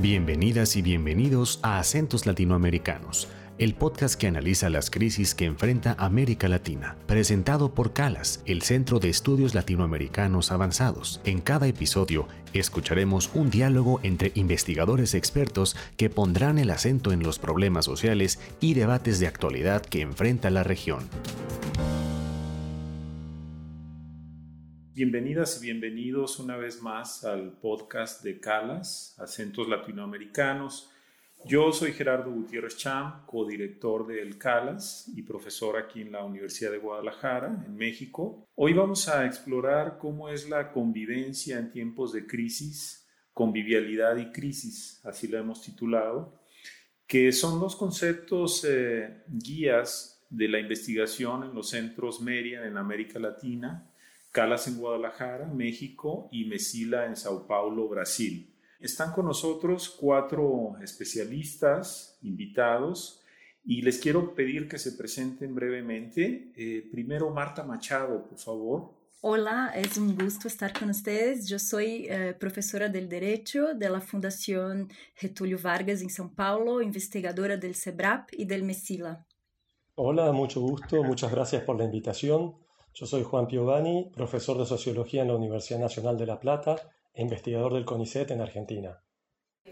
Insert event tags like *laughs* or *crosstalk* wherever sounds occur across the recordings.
Bienvenidas y bienvenidos a Acentos Latinoamericanos, el podcast que analiza las crisis que enfrenta América Latina, presentado por CALAS, el Centro de Estudios Latinoamericanos Avanzados. En cada episodio escucharemos un diálogo entre investigadores expertos que pondrán el acento en los problemas sociales y debates de actualidad que enfrenta la región. Bienvenidas y bienvenidos una vez más al podcast de CALAS, Acentos Latinoamericanos. Yo soy Gerardo Gutiérrez Cham, codirector del CALAS y profesor aquí en la Universidad de Guadalajara, en México. Hoy vamos a explorar cómo es la convivencia en tiempos de crisis, convivialidad y crisis, así lo hemos titulado, que son dos conceptos eh, guías de la investigación en los centros Merian en América Latina Calas en Guadalajara, México y Mesila en Sao Paulo, Brasil. Están con nosotros cuatro especialistas invitados y les quiero pedir que se presenten brevemente. Eh, primero, Marta Machado, por favor. Hola, es un gusto estar con ustedes. Yo soy eh, profesora del Derecho de la Fundación Getúlio Vargas en São Paulo, investigadora del CEBRAP y del MESILA. Hola, mucho gusto. Muchas gracias por la invitación. Yo soy Juan Piovani, profesor de Sociología en la Universidad Nacional de La Plata e investigador del CONICET en Argentina.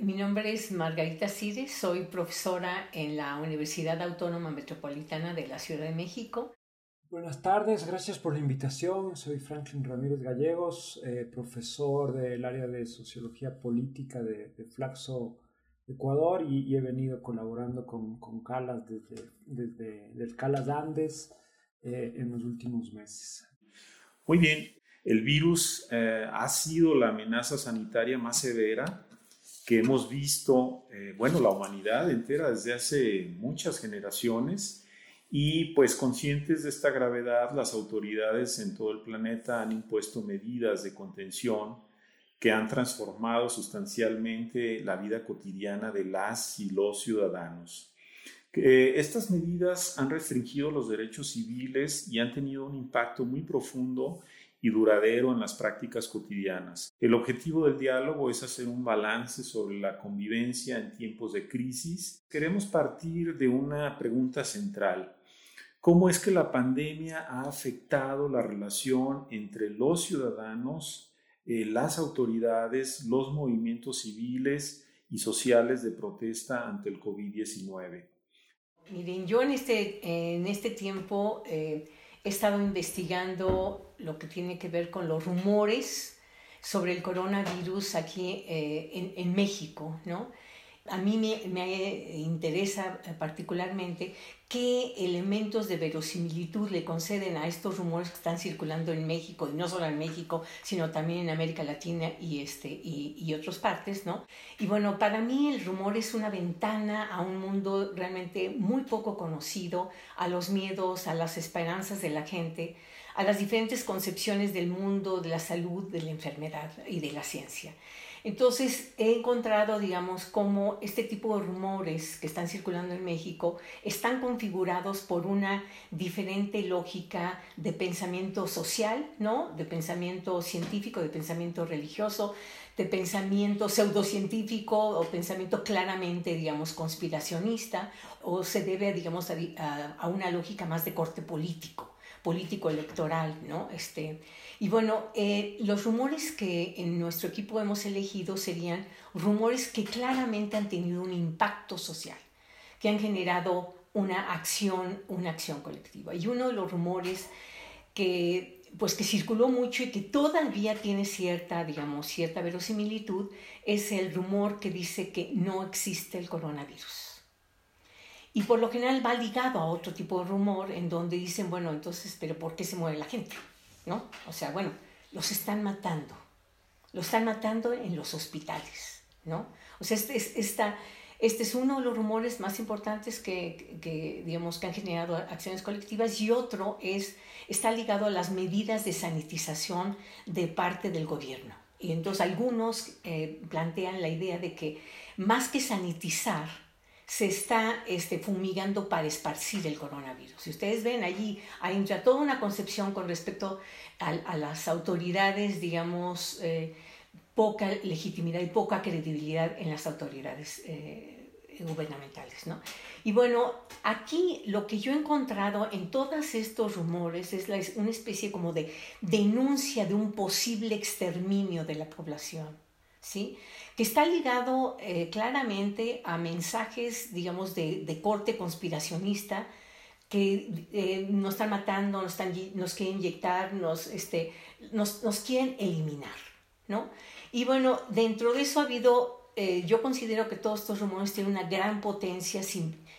Mi nombre es Margarita Cires, soy profesora en la Universidad Autónoma Metropolitana de la Ciudad de México. Buenas tardes, gracias por la invitación. Soy Franklin Ramírez Gallegos, eh, profesor del área de Sociología Política de, Flaxo, Ecuador, y, he venido colaborando con, con Calas desde, desde el Calas Andes eh, en los últimos meses. Muy bien, el virus eh, ha sido la amenaza sanitaria más severa que hemos visto, eh, bueno, la humanidad entera desde hace muchas generaciones y pues conscientes de esta gravedad, las autoridades en todo el planeta han impuesto medidas de contención que han transformado sustancialmente la vida cotidiana de las y los ciudadanos estas medidas han restringido los derechos civiles y han tenido un impacto muy profundo y duradero en las prácticas cotidianas. El objetivo del diálogo es hacer un balance sobre la convivencia en tiempos de crisis. Queremos partir de una pregunta central. ¿Cómo es que la pandemia ha afectado la relación entre los ciudadanos, eh, las autoridades, los movimientos civiles y sociales de protesta ante el COVID-19? Miren, yo en este, en este tiempo eh, he estado investigando lo que tiene que ver con los rumores sobre el coronavirus aquí eh, en, en, México, ¿no? A mí me, interesa particularmente qué elementos de verosimilitud le conceden a estos rumores que están circulando en México, y no solo en México, sino también en América Latina y, este, y, y otras partes, ¿no? Y bueno, para mí el rumor es una ventana a un mundo realmente muy poco conocido, a los miedos, a las esperanzas de la gente, a las diferentes concepciones del mundo, de la salud, de la enfermedad y de la ciencia. Entonces he encontrado, digamos, cómo este tipo de rumores que están circulando en México están configurados por una diferente lógica de pensamiento social, ¿no? De pensamiento científico, de pensamiento religioso, de pensamiento pseudocientífico o pensamiento claramente, digamos, conspiracionista, o se debe, digamos, a una lógica más de corte político político electoral, ¿no? Este, y bueno, eh, los rumores que en nuestro equipo hemos elegido serían rumores que claramente han tenido un impacto social, que han generado una acción, una acción colectiva. Y uno de los rumores que pues que circuló mucho y que todavía tiene cierta, digamos, cierta verosimilitud, es el rumor que dice que no existe el coronavirus. Y por lo general va ligado a otro tipo de rumor en donde dicen, bueno, entonces, pero ¿por qué se muere la gente? ¿No? O sea, bueno, los están matando. Los están matando en los hospitales, ¿no? O sea, este es, esta, este es uno de los rumores más importantes que, que, digamos, que han generado acciones colectivas y otro es, está ligado a las medidas de sanitización de parte del gobierno. Y entonces algunos eh, plantean la idea de que más que sanitizar, se está este, fumigando para esparcir el coronavirus. Si ustedes ven allí, hay toda una concepción con respecto a, las autoridades, digamos, eh, poca legitimidad y poca credibilidad en las autoridades gubernamentales. ¿no? Y bueno, aquí lo que yo he encontrado en todos estos rumores es una especie como de denuncia de un posible exterminio de la población, ¿sí? Que está ligado eh, claramente a mensajes, digamos, de, corte conspiracionista, que eh, nos están matando, nos, están, nos quieren inyectar, nos, este, nos, nos quieren eliminar. ¿no? Y bueno, dentro de eso ha habido eh, yo considero que todos estos rumores tienen una gran potencia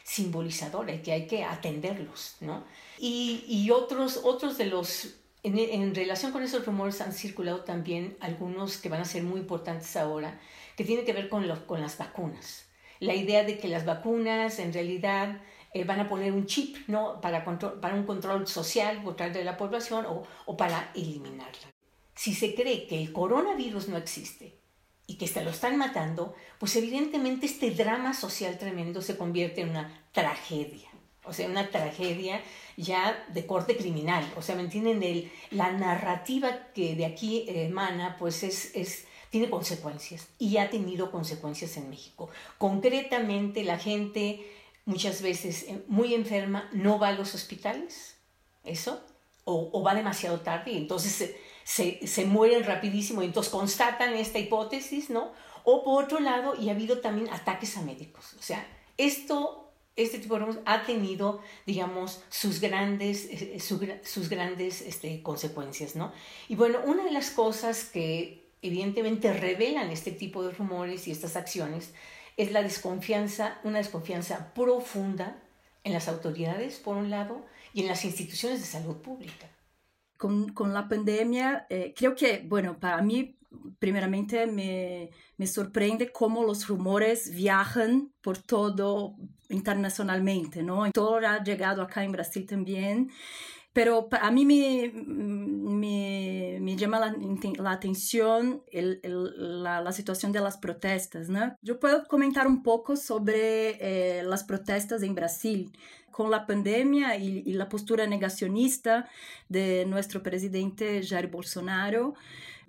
simbolizadora y que hay que atenderlos, ¿no? Y, otros, otros de los, en, relación con esos rumores han circulado también algunos que van a ser muy importantes ahora, que tienen que ver con, con las vacunas. La idea de que las vacunas en realidad eh, van a poner un chip, ¿no? Para, para un control social control de la población o, o para eliminarla. Si se cree que el coronavirus no existe, y que se lo están matando, pues evidentemente este drama social tremendo se convierte en una tragedia. O sea, una tragedia ya de corte criminal. O sea, ¿me entienden? El, la narrativa que de aquí emana, pues es, es, tiene consecuencias y ha tenido consecuencias en México. Concretamente, la gente muchas veces eh, muy enferma no va a los hospitales, eso, o, va demasiado tarde y entonces se, mueren rapidísimo y entonces constatan esta hipótesis, ¿no? O por otro lado, y ha habido también ataques a médicos. O sea, esto, este tipo de ha tenido, digamos, sus grandes, eh, eh, sus grandes este, consecuencias, ¿no? Y bueno, una de las cosas que evidentemente revelan este tipo de rumores y estas acciones es la desconfianza, una desconfianza profunda en las autoridades, por un lado, y en las instituciones de salud pública con, con la pandemia, eh, creo que, bueno, para mí, primeramente me, me sorprende cómo los rumores viajan por todo internacionalmente, ¿no? Todo ha llegado acá en Brasil también. Pero a mí me, me, me llama la, la atención el, el, la, la, situación de las protestas. ¿no? Yo puedo comentar un poco sobre eh, las protestas en Brasil con la pandemia y, y, la postura negacionista de nuestro presidente Jair Bolsonaro,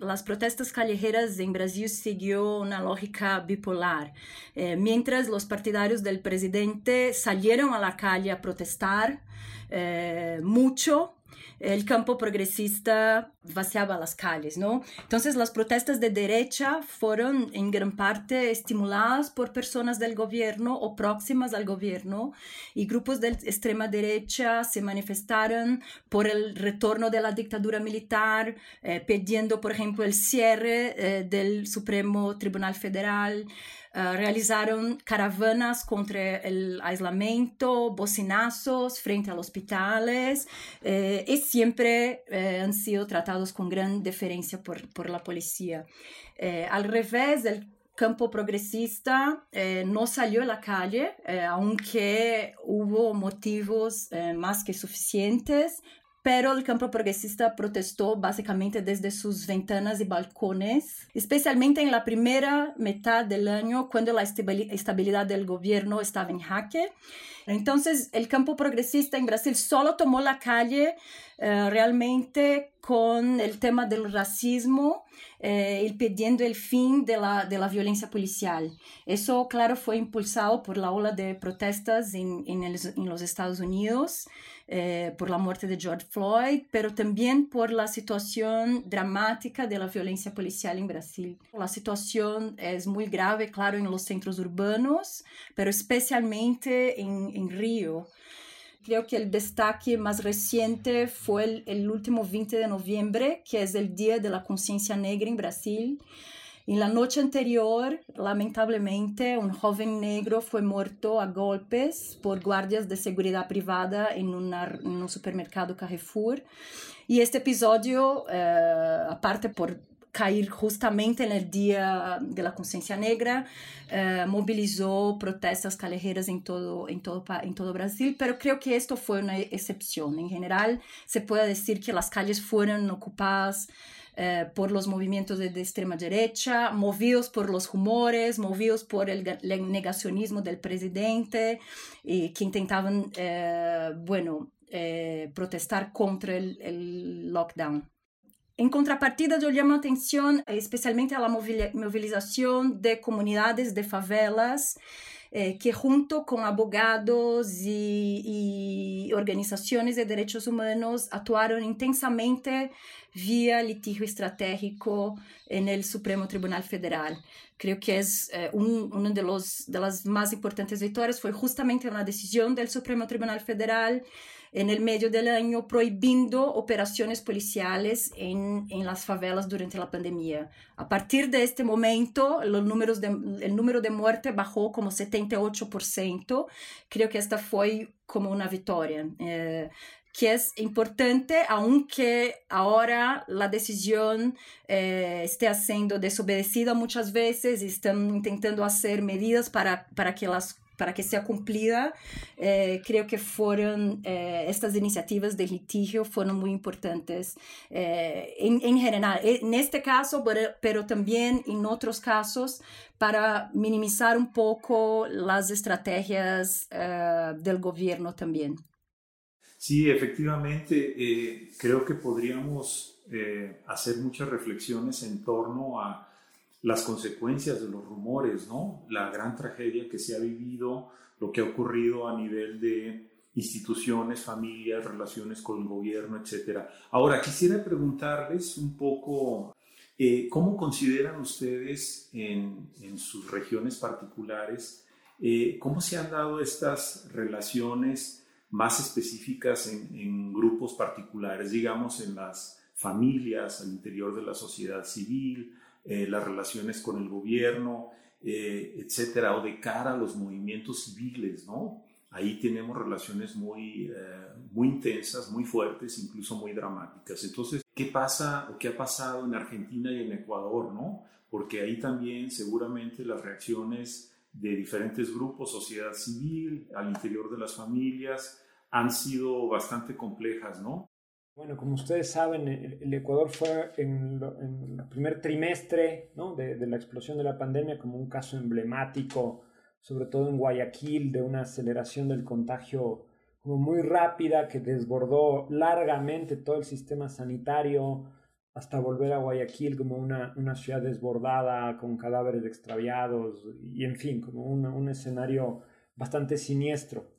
las protestas callejeras en Brasil siguió una lógica bipolar. Eh, mientras los partidarios del presidente salieron a la calle a protestar eh, mucho, el campo progresista vaciaba las calles, ¿no? Entonces las protestas de derecha fueron en gran parte estimuladas por personas del gobierno o próximas al gobierno y grupos de extrema derecha se manifestaron por el retorno de la dictadura militar, eh, pidiendo, por ejemplo, el cierre eh, del Supremo Tribunal Federal. Uh, realizaram caravanas contra o aislamiento, bocinazos frente a hospitales eh, y siempre eh, han sido tratados con gran deferencia por, por la policía. Eh, al revés, el campo progresista eh, no salió a la calle, eh, aunque hubo motivos eh, más que suficientes pero el campo progresista protestó básicamente desde sus ventanas y balcones, especialmente en la primera mitad del año, cuando la estabilidad del gobierno estaba en jaque. Entonces, el campo progresista en Brasil solo tomó la calle eh, realmente con el tema del racismo eh, y pidiendo el fin de la, de la violencia policial. Eso, claro, fue impulsado por la ola de protestas en, en, el, en los Estados Unidos. Eh, por la muerte de George Floyd, pero también por la situación dramática de la violencia policial en Brasil. La situación es muy grave, claro, en los centros urbanos, pero especialmente en, en Río. Creo que el destaque más reciente fue el, el último 20 de noviembre, que es el Día de la Conciencia Negra en Brasil. En la noche anterior, lamentablemente, un joven negro fue muerto a golpes por guardias de seguridad privada en, una, en un supermercado Carrefour. Y este episodio, eh, aparte por cair justamente en el Día de la Conciencia Negra, eh, movilizó protestas callejeras en todo, en, todo, en todo Brasil, pero creo que esto fue una excepción. En general, se puede decir que las calles fueron ocupadas eh, por los movimientos de, de, extrema derecha, movidos por los rumores, movidos por el, el negacionismo del presidente, y que intentaban, eh, bueno, eh, protestar contra el, el lockdown. En contrapartida, yo llamo atención especialmente a la movilización de comunidades de favelas eh, que junto con abogados y, y, organizaciones de derechos humanos actuaron intensamente vía litigio estratégico en el Supremo Tribunal Federal. Creo que es eh, un, uno de, los, de las más importantes victorias fue justamente una decisión del Supremo Tribunal Federal en el medio del año prohibiendo operaciones policiales en, en, las favelas durante la pandemia. A partir de este momento, los números de, el número de muertes bajó como 78%. Creo que esta fue como una victoria. Eh, que es importante, aunque ahora la decisión eh, esté siendo desobedecida muchas veces, están intentando hacer medidas para, para que las para que sea cumplida. Eh, creo que fueron, eh, estas iniciativas de litigio fueron muy importantes eh, en, en, general, en este caso, pero, pero, también en otros casos, para minimizar un poco las estrategias del gobierno también. Sí, efectivamente, creo que podríamos hacer muchas reflexiones en torno a las consecuencias de los rumores, ¿no? La gran tragedia que se ha vivido, lo que ha ocurrido a nivel de instituciones, familias, relaciones con el gobierno, etc. Ahora, quisiera preguntarles un poco, eh, ¿cómo consideran ustedes en, sus regiones particulares, eh, cómo se han dado estas relaciones más específicas en grupos particulares, digamos, en las familias, al interior de la sociedad civil, eh, las relaciones con el gobierno, eh, etcétera, o de cara a los movimientos civiles, ¿no? Ahí tenemos relaciones muy, eh, muy intensas, muy fuertes, incluso muy dramáticas. Entonces, ¿qué pasa o qué ha pasado en Argentina y en Ecuador, no? Porque ahí también seguramente las reacciones de diferentes grupos, sociedad civil, al interior de las familias, han sido bastante complejas, ¿no? Bueno, como ustedes saben, el Ecuador fue en, el primer trimestre ¿no? de, de, la explosión de la pandemia como un caso emblemático, sobre todo en Guayaquil, de una aceleración del contagio como muy rápida que desbordó largamente todo el sistema sanitario hasta volver a Guayaquil como una, una ciudad desbordada con cadáveres extraviados y en fin, como un escenario bastante siniestro.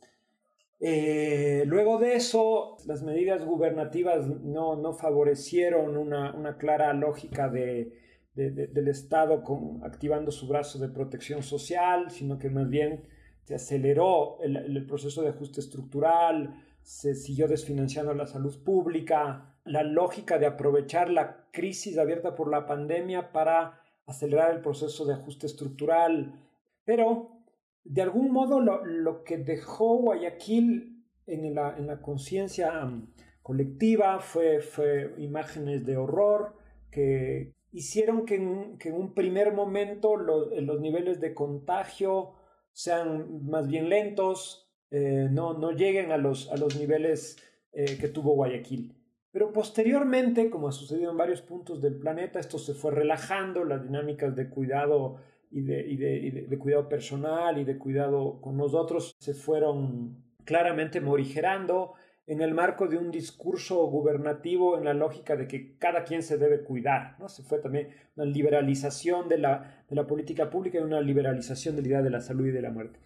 Eh, luego de eso, las medidas gubernativas no, favorecieron una, clara lógica de, de, del Estado con, activando su brazo de protección social, sino que más bien se aceleró el, el, proceso de ajuste estructural, se siguió desfinanciando la salud pública, la lógica de aprovechar la crisis abierta por la pandemia para acelerar el proceso de ajuste estructural, pero de algún modo lo, lo que dejó Guayaquil en la, en la conciencia um, colectiva fue, fue imágenes de horror que hicieron que en, que en un primer momento los, los, niveles de contagio sean más bien lentos, eh, no, no lleguen a los, a los niveles eh, que tuvo Guayaquil. Pero posteriormente, como ha sucedido en varios puntos del planeta, esto se fue relajando, las dinámicas de cuidado y, de, y, de, y de, cuidado personal y de cuidado con nosotros se fueron claramente morigerando en el marco de un discurso gubernativo en la lógica de que cada quien se debe cuidar. ¿no? Se fue también una liberalización de la, de la política pública y una liberalización de la idea de la salud y de la muerte.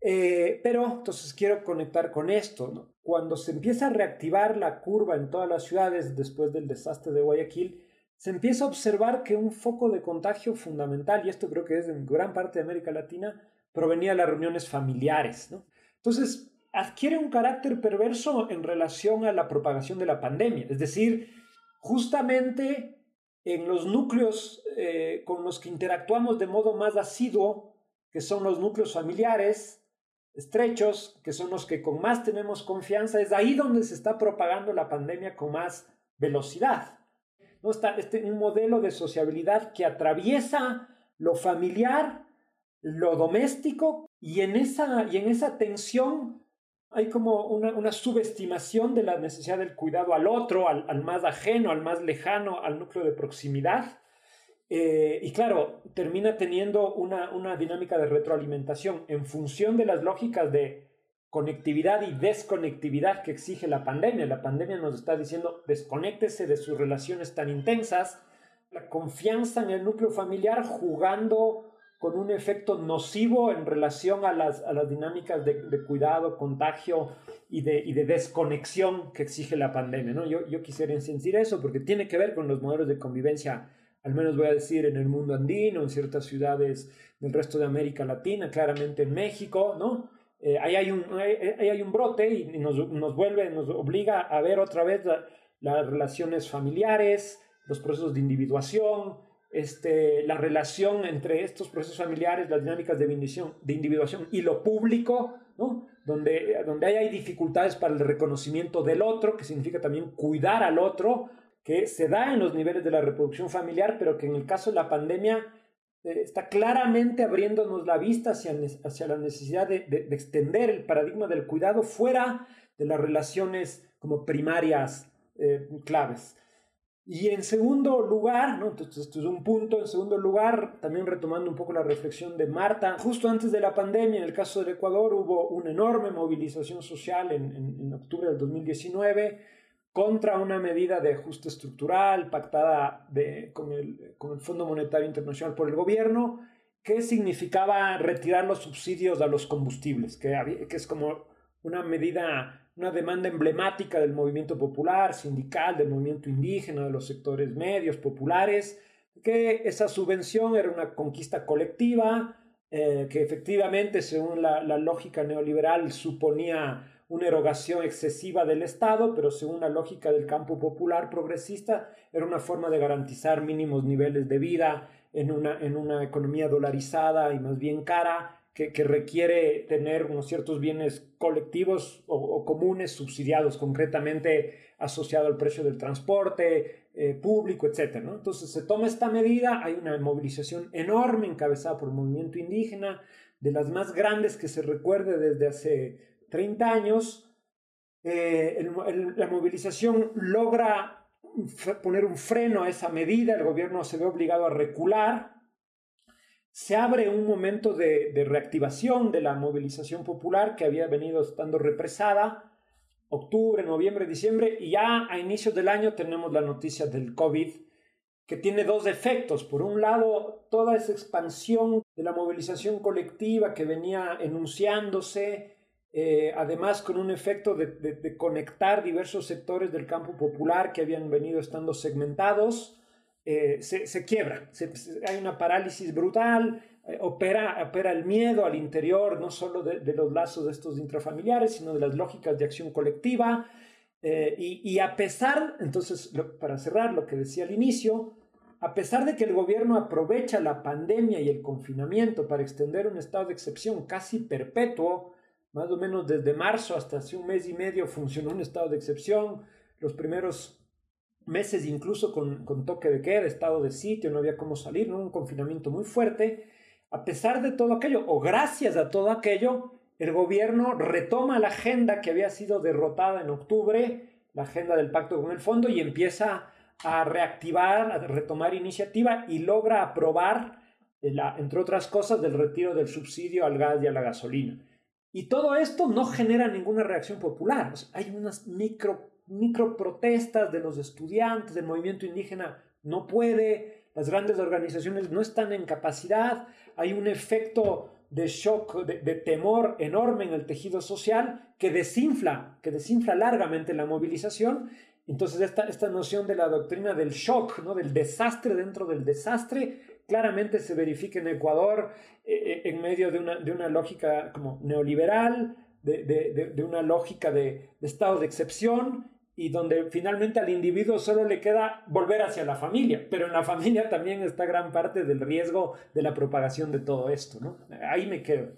Eh, pero entonces quiero conectar con esto. ¿no? Cuando se empieza a reactivar la curva en todas las ciudades después del desastre de Guayaquil, se empieza a observar que un foco de contagio fundamental, y esto creo que es en gran parte de América Latina, provenía de las reuniones familiares. ¿no? Entonces, adquiere un carácter perverso en relación a la propagación de la pandemia. Es decir, justamente en los núcleos eh, con los que interactuamos de modo más asiduo, que son los núcleos familiares estrechos, que son los que con más tenemos confianza, es ahí donde se está propagando la pandemia con más velocidad. ¿No? Está este, un modelo de sociabilidad que atraviesa lo familiar, lo doméstico, y en esa, y en esa tensión hay como una, una, subestimación de la necesidad del cuidado al otro, al, al, más ajeno, al más lejano, al núcleo de proximidad. Eh, y claro, termina teniendo una, una dinámica de retroalimentación en función de las lógicas de conectividad y desconectividad que exige la pandemia. La pandemia nos está diciendo desconéctese de sus relaciones tan intensas, la confianza en el núcleo familiar jugando con un efecto nocivo en relación a las, a las dinámicas de, de, cuidado, contagio y de, y de, desconexión que exige la pandemia. ¿no? Yo, yo quisiera insistir eso porque tiene que ver con los modelos de convivencia, al menos voy a decir en el mundo andino, en ciertas ciudades del resto de América Latina, claramente en México, ¿no? Eh, ahí, hay un, ahí hay un brote y nos, nos vuelve, nos obliga a ver otra vez la, las relaciones familiares, los procesos de individuación, este, la relación entre estos procesos familiares, las dinámicas de, de individuación y lo público, ¿no? donde, donde hay dificultades para el reconocimiento del otro, que significa también cuidar al otro, que se da en los niveles de la reproducción familiar, pero que en el caso de la pandemia eh, está claramente abriéndonos la vista hacia, hacia la necesidad de, de, de extender el paradigma del cuidado fuera de las relaciones como primarias eh, claves. Y en segundo lugar, ¿no? Entonces, esto es un punto, en segundo lugar, también retomando un poco la reflexión de Marta, justo antes de la pandemia, en el caso del Ecuador, hubo una enorme movilización social en, en, en octubre del 2019 contra una medida de ajuste estructural pactada con, el, con Fondo Monetario Internacional por el gobierno, que significaba retirar los subsidios a los combustibles, que, es como una medida una demanda emblemática del movimiento popular, sindical, del movimiento indígena, de los sectores medios, populares, que esa subvención era una conquista colectiva, eh, que efectivamente, según la, lógica neoliberal, suponía una erogación excesiva del Estado, pero según la lógica del campo popular progresista, era una forma de garantizar mínimos niveles de vida en una, en una economía dolarizada y más bien cara, que, que, requiere tener unos ciertos bienes colectivos o, comunes subsidiados, concretamente asociado al precio del transporte eh, público, etc. Entonces se toma esta medida, hay una movilización enorme encabezada por el movimiento indígena, de las más grandes que se recuerde desde hace 30 años. Eh, la movilización logra poner un freno a esa medida, el gobierno se ve obligado a recular, se abre un momento de, de, reactivación de la movilización popular que había venido estando represada, octubre, noviembre, diciembre, y ya a inicios del año tenemos la noticia del COVID, que tiene dos efectos. Por un lado, toda esa expansión de la movilización colectiva que venía enunciándose, eh, además con un efecto de, de, de conectar diversos sectores del campo popular que habían venido estando segmentados, eh, se, se, quiebra, se, se, hay una parálisis brutal, eh, opera, opera el miedo al interior, no solo de, de, los lazos de estos intrafamiliares, sino de las lógicas de acción colectiva. Eh, y, y, a pesar, entonces, lo, para cerrar lo que decía al inicio, a pesar de que el gobierno aprovecha la pandemia y el confinamiento para extender un estado de excepción casi perpetuo, más o menos desde marzo hasta hace un mes y medio funcionó un estado de excepción, los primeros meses incluso con, con, toque de queda, estado de sitio, no había cómo salir, ¿no? un confinamiento muy fuerte. A pesar de todo aquello, o gracias a todo aquello, el gobierno retoma la agenda que había sido derrotada en octubre, la agenda del pacto con el fondo, y empieza a reactivar, a retomar iniciativa y logra aprobar, la, entre otras cosas, del retiro del subsidio al gas y a la gasolina. Y todo esto no genera ninguna reacción popular. Hay unas micro microprotestas de los estudiantes del movimiento indígena no puede, las grandes organizaciones no están en capacidad, hay un efecto de shock, de, de, temor enorme en el tejido social que desinfla, que desinfla largamente la movilización. Entonces esta, esta noción de la doctrina del shock, ¿no? del desastre dentro del desastre, claramente se verifica en Ecuador eh, en medio de una, de una lógica como neoliberal, de, de, de una lógica de, estado de excepción, y donde finalmente al individuo solo le queda volver hacia la familia, pero en la familia también está gran parte del riesgo de la propagación de todo esto, ¿no? Ahí me quedo.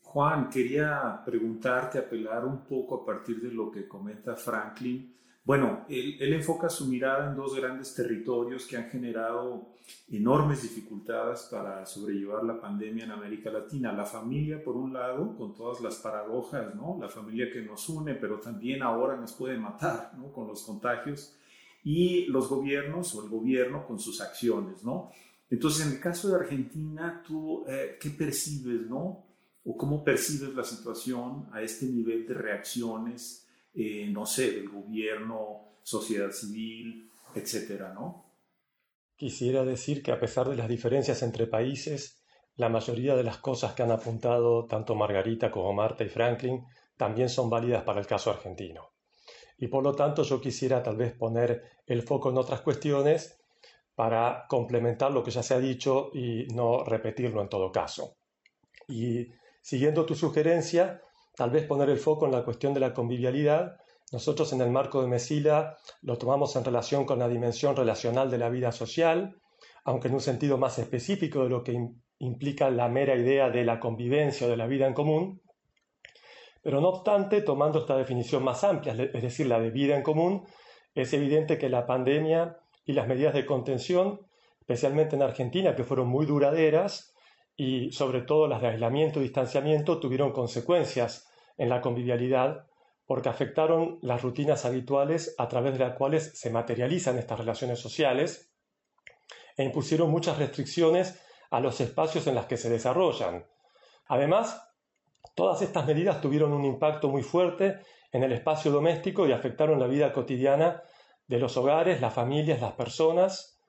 Juan, quería preguntarte, apelar un poco a partir de lo que comenta Franklin. Bueno, él, enfoca su mirada en dos grandes territorios que han generado enormes dificultades para sobrellevar la pandemia en América Latina. La familia, por un lado, con todas las paradojas, ¿no? La familia que nos une, pero también ahora nos puede matar, ¿no? Con los contagios. Y los gobiernos o el gobierno con sus acciones, ¿no? Entonces, en el caso de Argentina, ¿tú eh, qué percibes, no? o cómo percibes la situación a este nivel de reacciones, eh, no sé, del gobierno, sociedad civil, etcétera, ¿no? Quisiera decir que a pesar de las diferencias entre países, la mayoría de las cosas que han apuntado tanto Margarita como Marta y Franklin también son válidas para el caso argentino. Y por lo tanto yo quisiera tal vez poner el foco en otras cuestiones para complementar lo que ya se ha dicho y no repetirlo en todo caso. Y siguiendo tu sugerencia, tal vez poner el foco en la cuestión de la convivialidad. Nosotros en el marco de Mesila lo tomamos en relación con la dimensión relacional de la vida social, aunque en un sentido más específico de lo que implica la mera idea de la convivencia o de la vida en común. Pero no obstante, tomando esta definición más amplia, es decir, la de vida en común, es evidente que la pandemia y las medidas de contención, especialmente en Argentina, que fueron muy duraderas, y sobre todo las de aislamiento y distanciamiento, tuvieron consecuencias en la convivialidad porque afectaron las rutinas habituales a través de las cuales se materializan estas relaciones sociales e impusieron muchas restricciones a los espacios en los que se desarrollan. Además, todas estas medidas tuvieron un impacto muy fuerte en el espacio doméstico y afectaron la vida cotidiana de los hogares, las familias, las personas.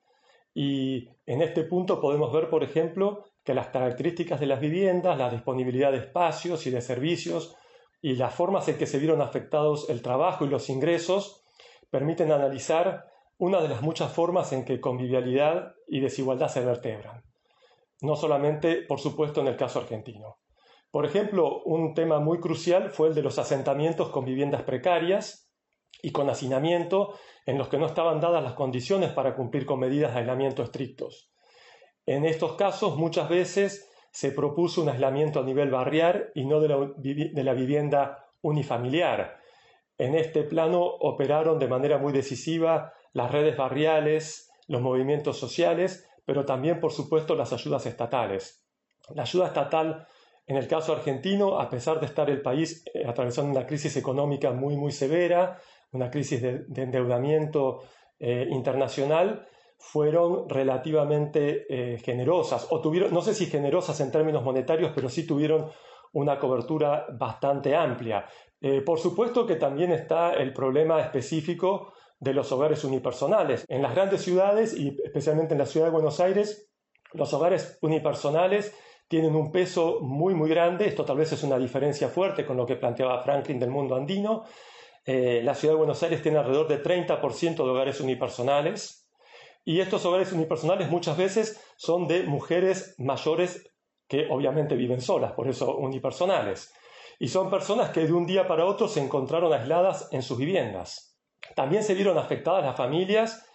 Y en este punto podemos ver, por ejemplo, que las características de las viviendas, la disponibilidad de espacios y de servicios y las formas en que se vieron afectados el trabajo y los ingresos permiten analizar una de las muchas formas en que convivialidad y desigualdad se vertebran no solamente, por supuesto, en el caso argentino. Por ejemplo, un tema muy crucial fue el de los asentamientos con viviendas precarias y con hacinamiento en los que no estaban dadas las condiciones para cumplir con medidas de aislamiento estrictos. En estos casos, muchas veces se propuso un aislamiento a nivel barrial y no de la, de la vivienda unifamiliar. En este plano operaron de manera muy decisiva las redes barriales, los movimientos sociales, pero también, por supuesto, las ayudas estatales. La ayuda estatal, en el caso argentino, a pesar de estar el país eh, atravesando una crisis económica muy, muy severa, una crisis de, endeudamiento eh, internacional, fueron relativamente eh, generosas, o tuvieron, no sé si generosas en términos monetarios, pero sí tuvieron una cobertura bastante amplia. por supuesto que también está el problema específico de los hogares unipersonales. En las grandes ciudades y especialmente en la ciudad de Buenos Aires, los hogares unipersonales tienen un peso muy muy grande. Esto tal vez es una diferencia fuerte con lo que planteaba Franklin del mundo andino. Eh, la ciudad de Buenos Aires tiene alrededor de 30% de hogares unipersonales y estos hogares unipersonales muchas veces son de mujeres mayores que obviamente viven solas, por eso unipersonales. Y son personas que de un día para otro se encontraron aisladas en sus viviendas. También se vieron afectadas las familias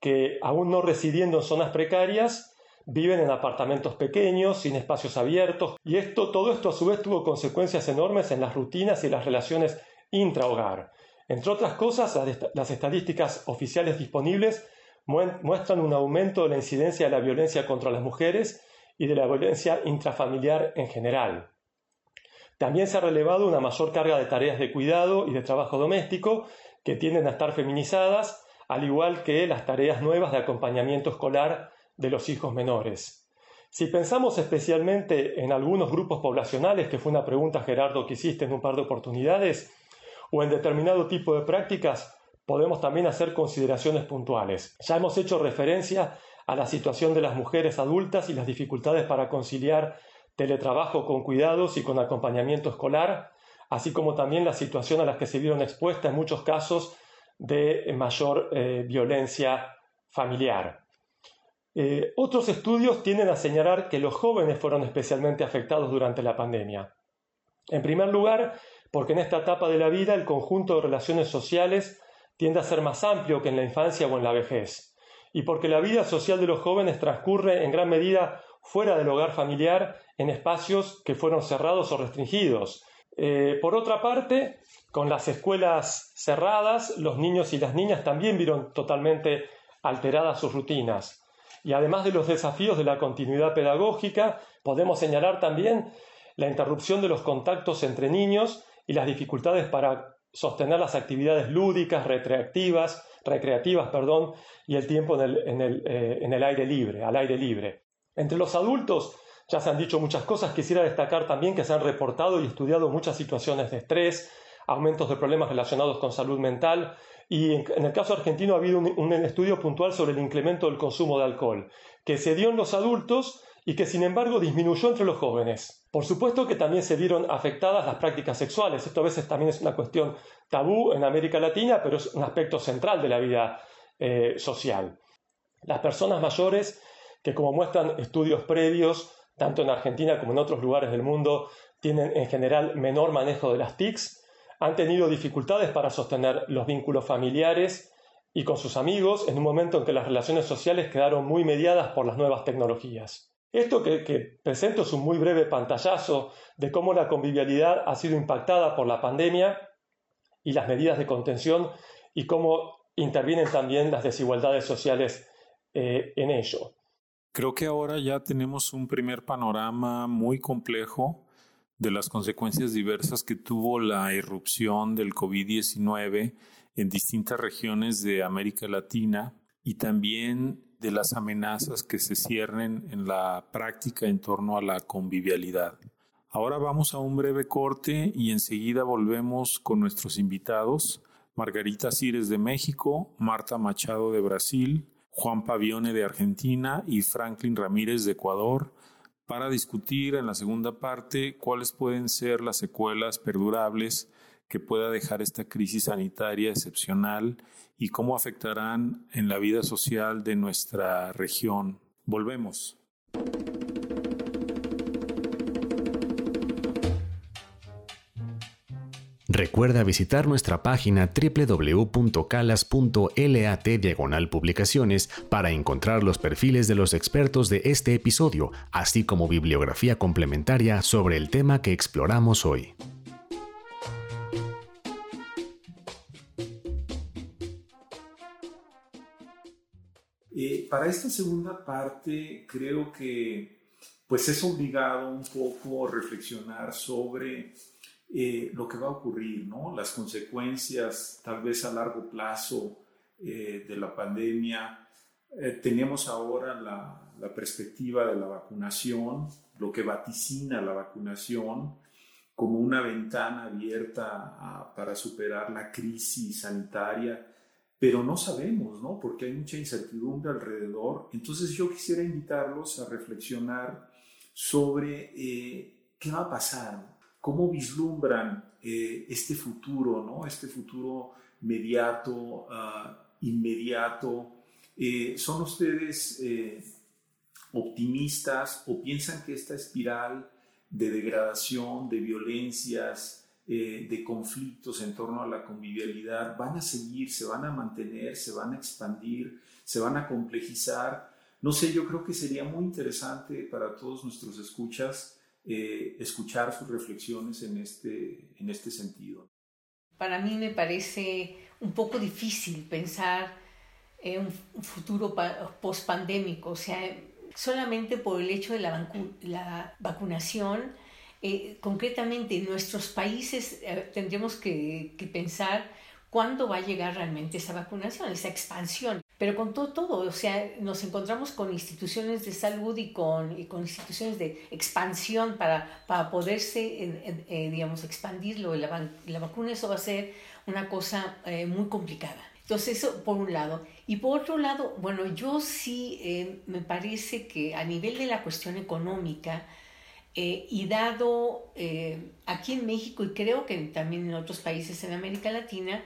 que, aún no residiendo en zonas precarias, viven en apartamentos pequeños, sin espacios abiertos, y esto, todo esto a su vez tuvo consecuencias enormes en las rutinas y las relaciones intrahogar. Entre otras cosas, las estadísticas oficiales disponibles muestran un aumento de la incidencia de la violencia contra las mujeres y de la violencia intrafamiliar en general. También se ha relevado una mayor carga de tareas de cuidado y de trabajo doméstico que tienden a estar feminizadas, al igual que las tareas nuevas de acompañamiento escolar de los hijos menores. Si pensamos especialmente en algunos grupos poblacionales, que fue una pregunta Gerardo que hiciste en un par de oportunidades, o en determinado tipo de prácticas, podemos también hacer consideraciones puntuales. Ya hemos hecho referencia a la situación de las mujeres adultas y las dificultades para conciliar teletrabajo con cuidados y con acompañamiento escolar, así como también la situación a la que se vieron expuestas en muchos casos de mayor eh, violencia familiar. Eh, otros estudios tienden a señalar que los jóvenes fueron especialmente afectados durante la pandemia. En primer lugar, porque en esta etapa de la vida el conjunto de relaciones sociales tiende a ser más amplio que en la infancia o en la vejez, y porque la vida social de los jóvenes transcurre en gran medida fuera del hogar familiar en espacios que fueron cerrados o restringidos, eh, por otra parte, con las escuelas cerradas, los niños y las niñas también vieron totalmente alteradas sus rutinas. Y además de los desafíos de la continuidad pedagógica, podemos señalar también la interrupción de los contactos entre niños y las dificultades para sostener las actividades lúdicas, recreativas, recreativas perdón, y el tiempo en el, en el, eh, en el aire libre, al aire libre. Entre los adultos Ya se han dicho muchas cosas, quisiera destacar también que se han reportado y estudiado muchas situaciones de estrés, aumentos de problemas relacionados con salud mental y en, el caso argentino ha habido un, estudio puntual sobre el incremento del consumo de alcohol, que se dio en los adultos y que sin embargo disminuyó entre los jóvenes. Por supuesto que también se vieron afectadas las prácticas sexuales. Esto a veces también es una cuestión tabú en América Latina, pero es un aspecto central de la vida eh, social. Las personas mayores, que como muestran estudios previos, tanto en Argentina como en otros lugares del mundo, tienen en general menor manejo de las TICs, han tenido dificultades para sostener los vínculos familiares y con sus amigos en un momento en que las relaciones sociales quedaron muy mediadas por las nuevas tecnologías. Esto que, presento es un muy breve pantallazo de cómo la convivialidad ha sido impactada por la pandemia y las medidas de contención y cómo intervienen también las desigualdades sociales eh, en ello. Creo que ahora ya tenemos un primer panorama muy complejo de las consecuencias diversas que tuvo la irrupción del COVID-19 en distintas regiones de América Latina y también de las amenazas que se ciernen en la práctica en torno a la convivialidad. Ahora vamos a un breve corte y enseguida volvemos con nuestros invitados, Margarita Cires de México, Marta Machado de Brasil, Juan Pavione de Argentina y Franklin Ramírez de Ecuador para discutir en la segunda parte cuáles pueden ser las secuelas perdurables que pueda dejar esta crisis sanitaria excepcional y cómo afectarán en la vida social de nuestra región. Volvemos. Recuerda visitar nuestra página www.calas.lat diagonal publicaciones para encontrar los perfiles de los expertos de este episodio, así como bibliografía complementaria sobre el tema que exploramos hoy. Para esta segunda parte creo que pues es obligado un poco reflexionar sobre eh, lo que va a ocurrir, ¿no? las consecuencias tal vez a largo plazo eh, de la pandemia. Eh, tenemos ahora la, la, perspectiva de la vacunación, lo que vaticina la vacunación como una ventana abierta para superar la crisis sanitaria, pero no sabemos, ¿no? Porque hay mucha incertidumbre alrededor. Entonces yo quisiera invitarlos a reflexionar sobre qué va a pasar, ¿Cómo vislumbran eh, este futuro, ¿no? este futuro mediato, ah, inmediato? Eh, ¿Son ustedes eh, optimistas o piensan que esta espiral de degradación, de violencias, de conflictos en torno a la convivialidad van a seguir, se van a mantener, se van a expandir, se van a complejizar? No sé, yo creo que sería muy interesante para todos nuestros escuchas eh, escuchar sus reflexiones en este, en este sentido. Para mí me parece un poco difícil pensar en un futuro post-pandémico, o sea, solamente por el hecho de la vacunación, eh, concretamente en nuestros países eh, tendríamos que, pensar cuándo va a llegar realmente esa vacunación, esa expansión. Pero con todo, todo, o sea, nos encontramos con instituciones de salud y con, con instituciones de expansión para, para poderse, eh, digamos, expandirlo. La, la vacuna, eso va a ser una cosa eh, muy complicada. Entonces, eso por un lado. Y por otro lado, bueno, yo sí eh, me parece que a nivel de la cuestión económica, y dado aquí en México y creo que también en otros países en América Latina,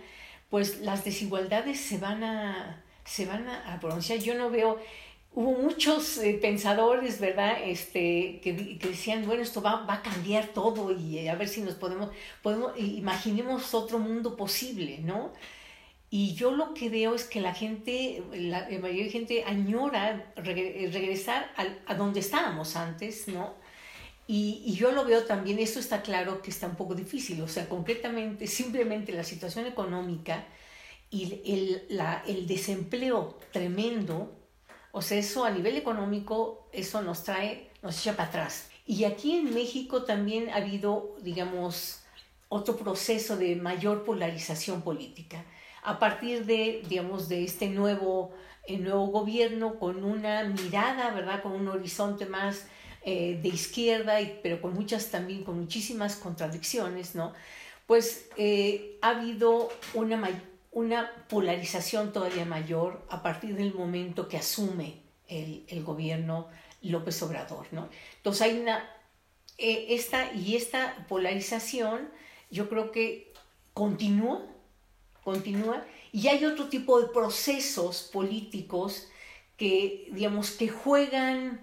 pues las desigualdades se van a, se van a, pronunciar. Yo no veo, hubo muchos eh, pensadores, ¿verdad? Este, que, que, decían, bueno, esto va, va, a cambiar todo y eh, a ver si nos podemos, podemos, imaginemos otro mundo posible, ¿no? Y yo lo que veo es que la gente, la, mayoría de gente añora regresar a, donde estábamos antes, ¿no? Y, y, yo lo veo también, esto está claro que está un poco difícil, o sea, concretamente, simplemente la situación económica y el, la, el desempleo tremendo, o sea, eso a nivel económico, eso nos trae, nos echa para atrás. Y aquí en México también ha habido, digamos, otro proceso de mayor polarización política. A partir de, digamos, de este nuevo, el nuevo gobierno con una mirada, ¿verdad? Con un horizonte más eh, de izquierda, pero con muchas también, con muchísimas contradicciones, ¿no? Pues eh, ha habido una, una polarización todavía mayor a partir del momento que asume el, el gobierno López Obrador, ¿no? Entonces hay una, eh, esta, y esta polarización yo creo que continúa, continúa, y hay otro tipo de procesos políticos que, digamos, que juegan,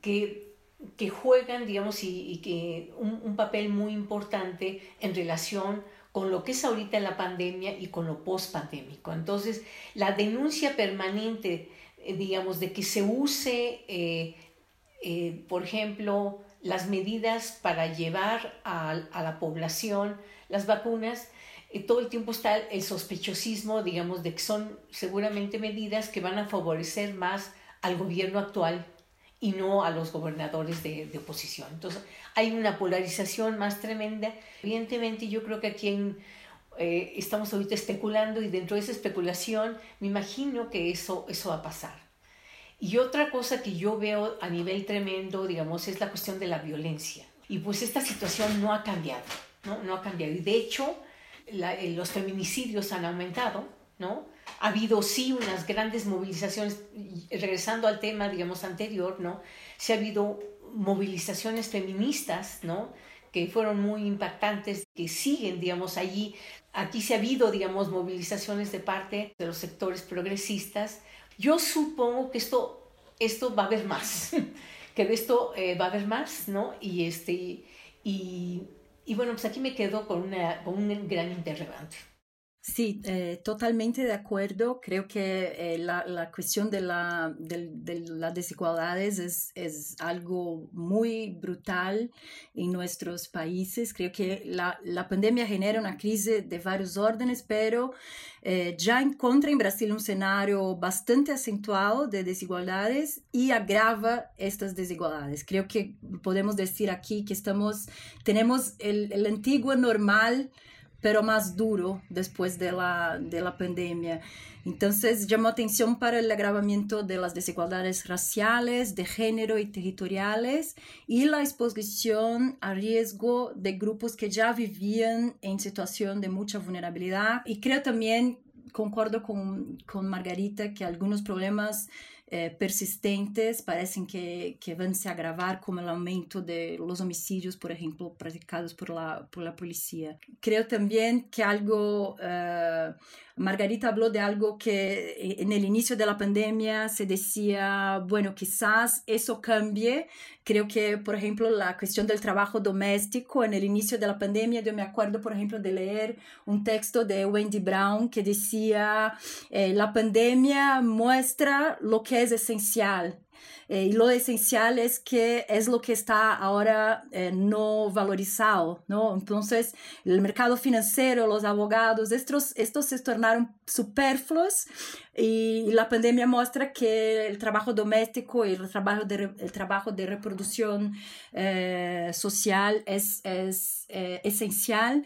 que, que juegan, digamos, y, que un, un, papel muy importante en relación con lo que es ahorita la pandemia y con lo post-pandémico. Entonces, la denuncia permanente, eh, digamos, de que se use, eh, eh, por ejemplo, las medidas para llevar a, a la población las vacunas, todo el tiempo está el sospechosismo, digamos, de que son seguramente medidas que van a favorecer más al gobierno actual y no a los gobernadores de, de oposición. Entonces, hay una polarización más tremenda. Evidentemente, yo creo que aquí eh, estamos ahorita especulando y dentro de esa especulación me imagino que eso, eso va a pasar. Y otra cosa que yo veo a nivel tremendo, digamos, es la cuestión de la violencia. Y pues esta situación no ha cambiado, ¿no? No ha cambiado. Y de hecho, eh, los feminicidios han aumentado, ¿no? Ha habido sí unas grandes movilizaciones, regresando al tema, digamos, anterior, ¿no? Se ha habido movilizaciones feministas, ¿no? Que fueron muy impactantes, que siguen, digamos, allí. Aquí se ha habido, digamos, movilizaciones de parte de los sectores progresistas. Yo supongo que esto, esto va a haber más, *laughs* que de esto eh, va a haber más, ¿no? Y, este, y y bueno, pues aquí me quedo con, una, con un gran interrogante. Sí, eh, totalmente de acuerdo. Creo que eh, la, la, cuestión de, la, de, de las desigualdades es, es, algo muy brutal en nuestros países. Creo que la, la pandemia genera una crisis de varios órdenes, pero eh, ya encuentra en Brasil un escenario bastante acentuado de desigualdades y agrava estas desigualdades. Creo que podemos decir aquí que estamos, tenemos el, el antiguo normal pero más duro después de la, de la pandemia. Entonces llamó atención para el agravamiento de las desigualdades raciales, de género y territoriales y la exposición a riesgo de grupos que ya vivían en situación de mucha vulnerabilidad. Y creo también, concuerdo con, con Margarita, que algunos problemas eh, persistentes parecen que, que, van a agravar, como el aumento de los homicidios, por ejemplo, practicados por la, por la policía. Creo también que algo... Uh, Margarita habló de algo que eh, en el inicio de la pandemia se decía, bueno, quizás eso cambie. Creo que, por ejemplo, la cuestión del trabajo doméstico, en el inicio de la pandemia, yo me acuerdo, por ejemplo, de leer un texto de Wendy Brown que decía, eh, la pandemia muestra lo que es esencial eh, y lo esencial es que es lo que está ahora eh, no valorizado, ¿no? Entonces, el mercado financiero, los abogados, estos, estos se tornaron superfluos y la pandemia muestra que el trabajo doméstico y el trabajo de, el trabajo de reproducción eh, social es, es esencial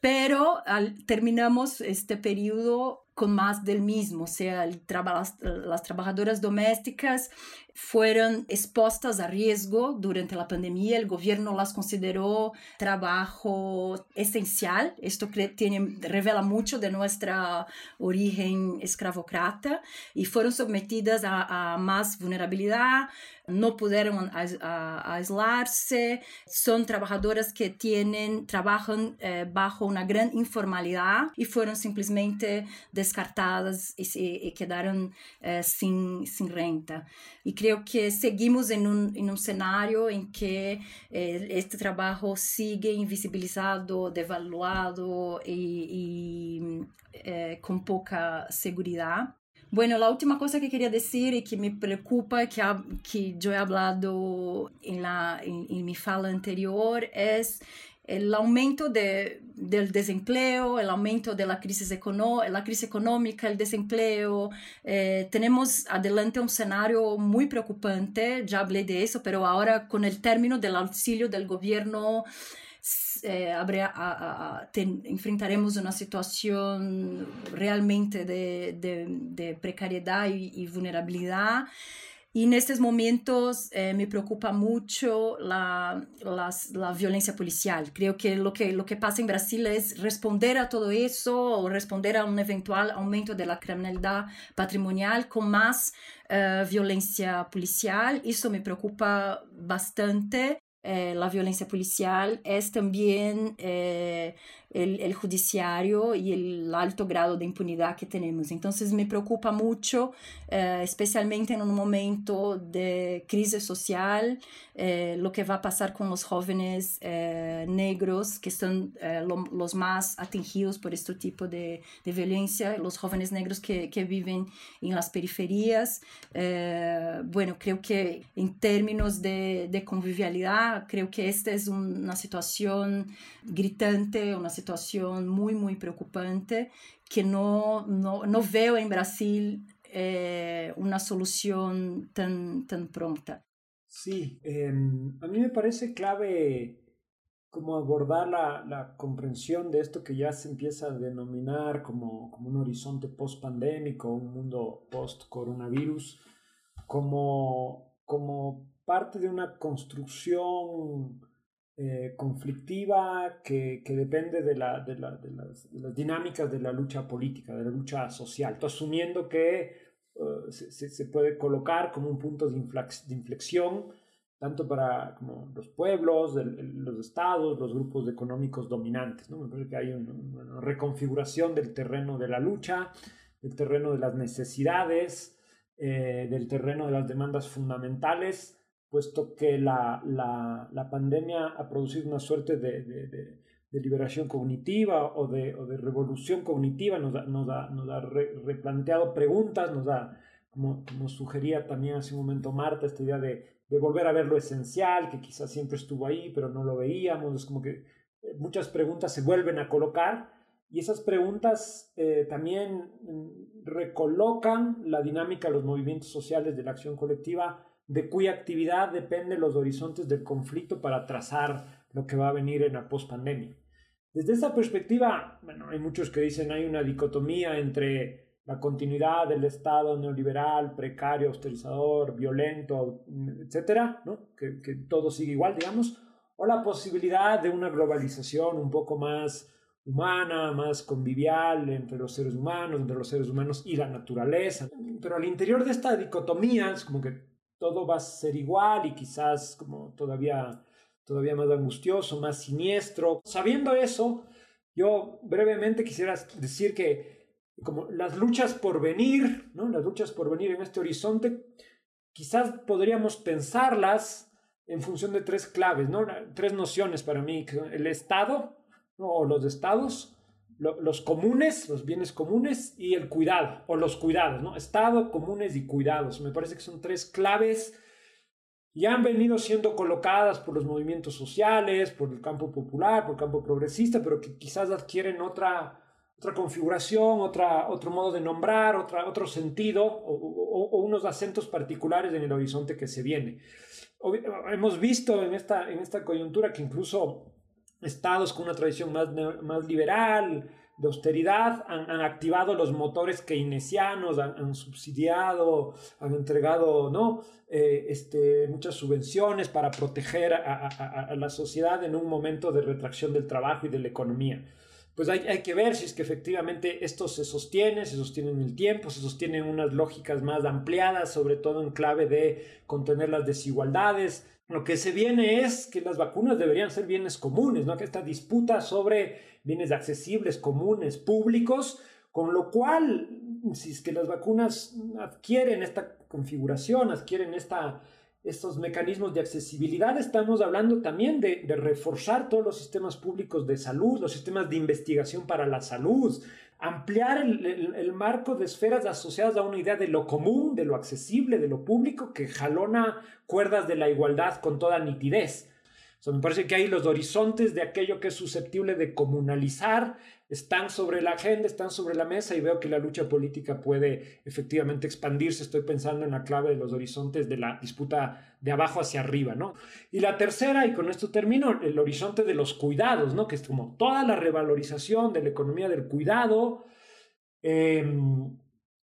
pero al, terminamos este periodo con más del mismo, o sea, trabajadoras domésticas fueron expuestas a riesgo durante la pandemia. El gobierno las consideró trabajo esencial. Esto tiene, revela mucho de nuestra origen escravocrata y fueron sometidas a, a más vulnerabilidad, no pudieron aislarse, son trabajadoras que tienen, trabajan eh, bajo una gran informalidad y fueron simplemente descartadas y, y quedaron eh, sin, sin renta. Y creo que seguimos en un, en un escenario en que eh, este trabajo sigue invisibilizado, devaluado y, y eh, con poca seguridad. Bueno, la última cosa que quería decir y que me preocupa, que, que yo he hablado en, la, fala anterior, es el aumento de, del desempleo, el aumento de la crisis, la crisis económica, el desempleo. Eh, tenemos adelante un escenario muy preocupante, ya hablé de eso, pero ahora con el término del auxilio del gobierno eh, habría, a, a, ten, enfrentaremos una situación realmente de, de, de precariedad y, y vulnerabilidad. Y en estos momentos eh, me preocupa mucho la, la, violencia policial. Creo que lo, que lo que pasa en Brasil es responder a todo eso o responder a un eventual aumento de la criminalidad patrimonial con más uh, violencia policial. Eso me preocupa bastante. Eh, la violencia policial es también eh, el, el, judiciario y el alto grado de impunidad que tenemos. Entonces me preocupa mucho, eh, especialmente en un momento de crisis social, eh, lo que va a pasar con los jóvenes eh, negros, que son lo, los más atingidos por este tipo de, de violencia, los jóvenes negros que, que viven en las periferias. bueno, creo que en términos de, de convivialidad, creo que esta es una situación gritante, una situación muy, muy preocupante que no, no, no veo en Brasil eh, una solución tan, tan pronta. Sí, eh, a mí me parece clave como abordar la, la, comprensión de esto que ya se empieza a denominar como, como un horizonte post-pandémico, un mundo post-coronavirus, como, como parte de una construcción eh, conflictiva que, que, depende de, la, de, la, de, las, dinámicas de la lucha política, de la lucha social. Estoy asumiendo que uh, se, se, puede colocar como un punto de, inflexión tanto para como los pueblos, los estados, los grupos económicos dominantes. ¿no? Me parece que hay una, una reconfiguración del terreno de la lucha, del terreno de las necesidades, eh, del terreno de las demandas fundamentales puesto que la, la, la pandemia ha producido una suerte de, de, de, liberación cognitiva o de, o de revolución cognitiva, nos ha, nos ha, nos ha replanteado preguntas, nos ha, como, como, sugería también hace un momento Marta, esta idea de, volver a ver lo esencial, que quizás siempre estuvo ahí, pero no lo veíamos, es como que eh, muchas preguntas se vuelven a colocar y esas preguntas eh, también mm, recolocan la dinámica de los movimientos sociales de la acción colectiva de cuya actividad dependen los horizontes del conflicto para trazar lo que va a venir en la pospandemia. Desde esta perspectiva, bueno, hay muchos que dicen hay una dicotomía entre la continuidad del Estado neoliberal, precario, austerizador, violento, etcétera, ¿no? que, que todo sigue igual, digamos, o la posibilidad de una globalización un poco más humana, más convivial entre los seres humanos, entre los seres humanos y la naturaleza. Pero al interior de esta dicotomía, es como que todo va a ser igual y quizás como todavía, todavía más angustioso, más siniestro. Sabiendo eso, yo brevemente quisiera decir que como las luchas por venir, ¿no? las luchas por venir en este horizonte, quizás podríamos pensarlas en función de tres claves, ¿no? tres nociones para mí, el Estado o los estados, los comunes, los bienes comunes y el cuidado o los cuidados, ¿no? Estado, comunes y cuidados. Me parece que son tres claves y han venido siendo colocadas por los movimientos sociales, por el campo popular, por el campo progresista, pero que quizás adquieren otra, otra configuración, otra, otro modo de nombrar, otra, otro sentido o, o, unos acentos particulares en el horizonte que se viene. Hemos visto en esta, en esta coyuntura que incluso estados con una tradición más, más liberal, de austeridad, han, han, activado los motores keynesianos, han, han subsidiado, han entregado ¿no? Eh, este, muchas subvenciones para proteger a, a, a, la sociedad en un momento de retracción del trabajo y de la economía. Pues hay, hay, que ver si es que efectivamente esto se sostiene, se sostiene en el tiempo, se sostienen unas lógicas más ampliadas, sobre todo en clave de contener las desigualdades, lo que se viene es que las vacunas deberían ser bienes comunes, ¿no? Que esta disputa sobre bienes accesibles, comunes, públicos, con lo cual, si es que las vacunas adquieren esta configuración, adquieren esta, estos mecanismos de accesibilidad, estamos hablando también de, de, reforzar todos los sistemas públicos de salud, los sistemas de investigación para la salud, ampliar el, el, el, marco de esferas asociadas a una idea de lo común, de lo accesible, de lo público, que jalona cuerdas de la igualdad con toda nitidez. O me parece que ahí los horizontes de aquello que es susceptible de comunalizar están sobre la agenda, están sobre la mesa y veo que la lucha política puede efectivamente expandirse. Estoy pensando en la clave de los horizontes de la disputa de abajo hacia arriba, ¿no? Y la tercera, y con esto termino, el horizonte de los cuidados, ¿no? Que es como toda la revalorización de la economía del cuidado. Eh,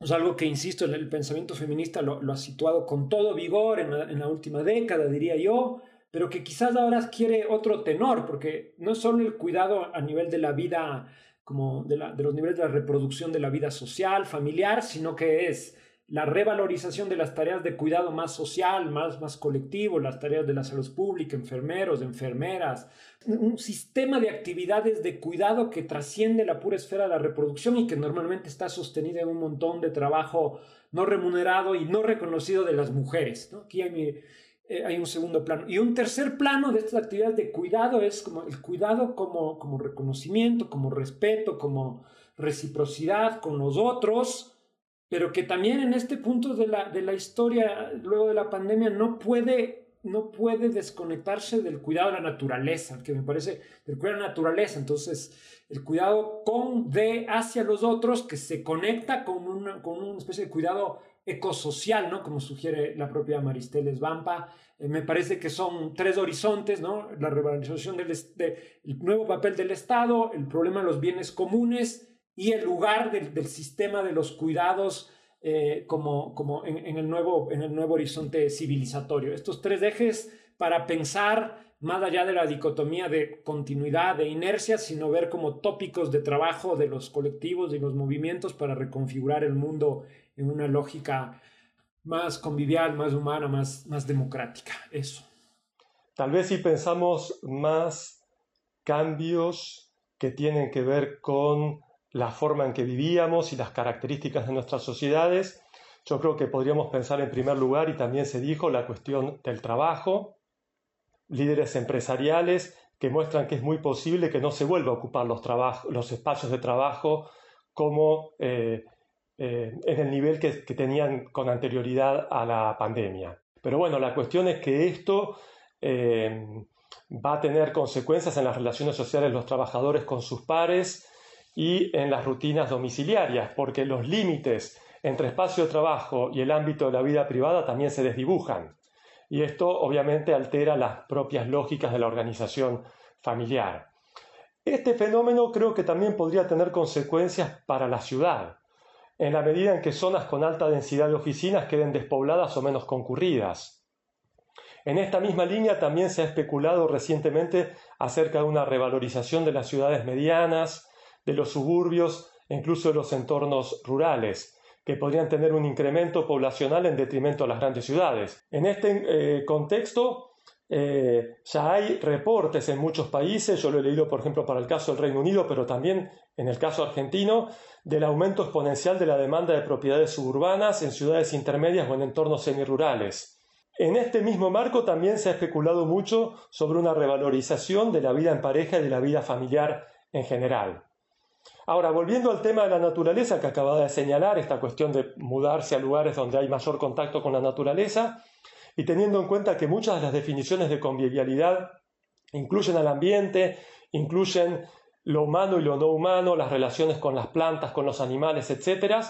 Es algo que, insisto, el, pensamiento feminista lo, ha situado con todo vigor en la última década, diría yo, pero que quizás ahora quiere otro tenor, porque no es solo el cuidado a nivel de la vida, como de, la, de los niveles de la reproducción de la vida social, familiar, sino que es la revalorización de las tareas de cuidado más social, más, más colectivo, las tareas de la salud pública, enfermeros, enfermeras, un sistema de actividades de cuidado que trasciende la pura esfera de la reproducción y que normalmente está sostenida en un montón de trabajo no remunerado y no reconocido de las mujeres. Aquí hay, eh, hay, un segundo plano. Y un tercer plano de estas actividades de cuidado es como el cuidado como, como reconocimiento, como respeto, como reciprocidad con los otros pero que también en este punto de la, de la historia, luego de la pandemia, no puede, no puede desconectarse del cuidado de la naturaleza, que me parece, del cuidado de la naturaleza. Entonces, el cuidado con, de, hacia los otros, que se conecta con una, con una especie de cuidado ecosocial, ¿no? Como sugiere la propia Maristeles Vampa. Eh, me parece que son tres horizontes, ¿no? La revalorización del el nuevo papel del Estado, el problema de los bienes comunes y el lugar del, sistema de los cuidados eh, como, como en, el nuevo, en el nuevo horizonte civilizatorio. Estos tres ejes para pensar más allá de la dicotomía de continuidad, de inercia, sino ver como tópicos de trabajo de los colectivos y los movimientos para reconfigurar el mundo en una lógica más convivial, más humana, más, más democrática. Eso. Tal vez si pensamos más cambios que tienen que ver con la forma en que vivíamos y las características de nuestras sociedades. Yo creo que podríamos pensar en primer lugar, y también se dijo, la cuestión del trabajo, líderes empresariales que muestran que es muy posible que no se vuelva a ocupar los, los espacios de trabajo como eh, eh, en el nivel que, tenían con anterioridad a la pandemia. Pero bueno, la cuestión es que esto eh, va a tener consecuencias en las relaciones sociales de los trabajadores con sus pares, y en las rutinas domiciliarias, porque los límites entre espacio de trabajo y el ámbito de la vida privada también se desdibujan. Y esto obviamente altera las propias lógicas de la organización familiar. Este fenómeno creo que también podría tener consecuencias para la ciudad, en la medida en que zonas con alta densidad de oficinas queden despobladas o menos concurridas. En esta misma línea también se ha especulado recientemente acerca de una revalorización de las ciudades medianas, de los suburbios e incluso de los entornos rurales, que podrían tener un incremento poblacional en detrimento a las grandes ciudades. En este eh, contexto, eh, ya hay reportes en muchos países, yo lo he leído por ejemplo para el caso del Reino Unido, pero también en el caso argentino, del aumento exponencial de la demanda de propiedades suburbanas en ciudades intermedias o en entornos semirurales. En este mismo marco también se ha especulado mucho sobre una revalorización de la vida en pareja y de la vida familiar en general. Ahora, volviendo al tema de la naturaleza que acababa de señalar, esta cuestión de mudarse a lugares donde hay mayor contacto con la naturaleza, y teniendo en cuenta que muchas de las definiciones de convivialidad incluyen al ambiente, incluyen lo humano y lo no humano, las relaciones con las plantas, con los animales, etc.,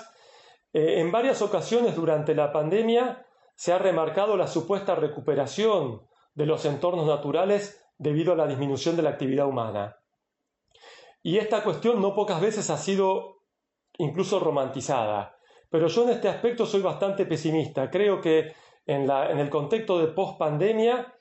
eh, en varias ocasiones durante la pandemia se ha remarcado la supuesta recuperación de los entornos naturales debido a la disminución de la actividad humana. Y esta cuestión no pocas veces ha sido incluso romantizada. Pero yo en este aspecto soy bastante pesimista. Creo que en, el contexto de post-pandemia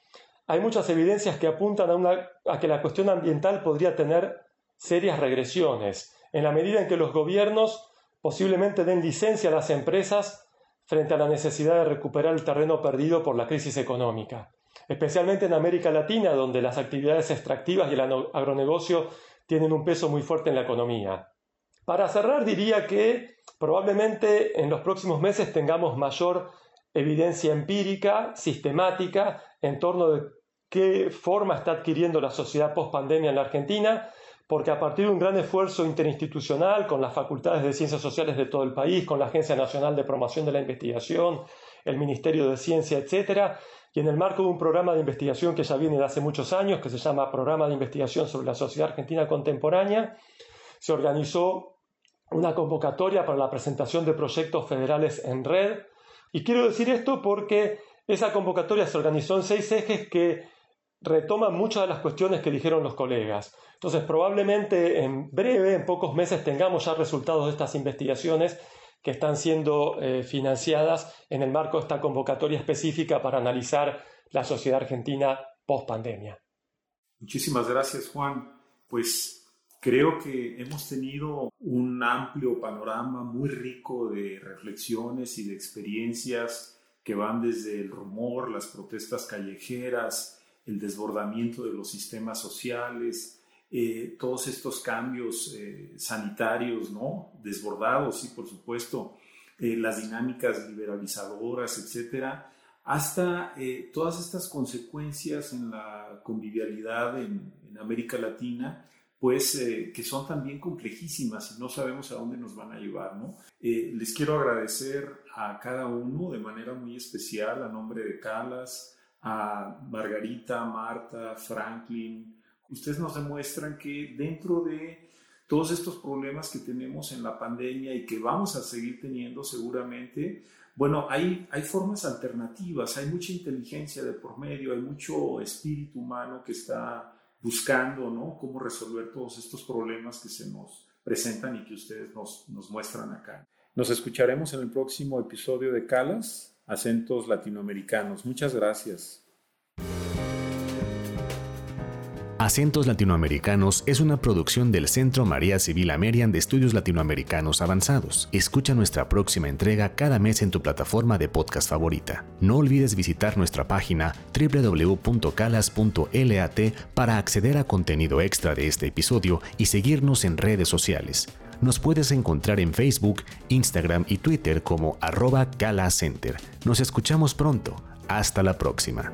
hay muchas evidencias que apuntan a, a que la cuestión ambiental podría tener serias regresiones, en la medida en que los gobiernos posiblemente den licencia a las empresas frente a la necesidad de recuperar el terreno perdido por la crisis económica, especialmente en América Latina, donde las actividades extractivas y el agronegocio tienen un peso muy fuerte en la economía. Para cerrar, diría que probablemente en los próximos meses tengamos mayor evidencia empírica, sistemática, en torno de qué forma está adquiriendo la sociedad post-pandemia en la Argentina, porque a partir de un gran esfuerzo interinstitucional con las facultades de ciencias sociales de todo el país, con la Agencia Nacional de Promoción de la Investigación, el Ministerio de Ciencia, etc., y en el marco de un programa de investigación que ya viene de hace muchos años, que se llama Programa de Investigación sobre la Sociedad Argentina Contemporánea, se organizó una convocatoria para la presentación de proyectos federales en red. Y quiero decir esto porque esa convocatoria se organizó en seis ejes que retoman muchas de las cuestiones que dijeron los colegas. Entonces, probablemente en breve, en pocos meses, tengamos ya resultados de estas investigaciones que están siendo eh, financiadas en el marco de esta convocatoria específica para analizar la sociedad argentina post pandemia. Muchísimas gracias, Juan. Pues creo que hemos tenido un amplio panorama muy rico de reflexiones y de experiencias que van desde el rumor, las protestas callejeras, el desbordamiento de los sistemas sociales, eh, todos estos cambios eh, sanitarios, ¿no? Desbordados, y por supuesto, eh, las dinámicas liberalizadoras, etcétera, hasta todas estas consecuencias en la convivialidad en, en América Latina, pues que son también complejísimas y no sabemos a dónde nos van a llevar, ¿no? les quiero agradecer a cada uno de manera muy especial a nombre de Calas, a Margarita, Marta, Franklin, ustedes nos demuestran que dentro de todos estos problemas que tenemos en la pandemia y que vamos a seguir teniendo seguramente, bueno, hay, hay formas alternativas, hay mucha inteligencia de por medio, hay mucho espíritu humano que está buscando, ¿no? Cómo resolver todos estos problemas que se nos presentan y que ustedes nos, nos muestran acá. Nos escucharemos en el próximo episodio de Calas, Acentos Latinoamericanos. Muchas gracias. Acentos Latinoamericanos es una producción del Centro María Civil Amerian de Estudios Latinoamericanos Avanzados. Escucha nuestra próxima entrega cada mes en tu plataforma de podcast favorita. No olvides visitar nuestra página www.calas.lat para acceder a contenido extra de este episodio y seguirnos en redes sociales. Nos puedes encontrar en Facebook, Instagram y Twitter como arroba Center. Nos escuchamos pronto. Hasta la próxima.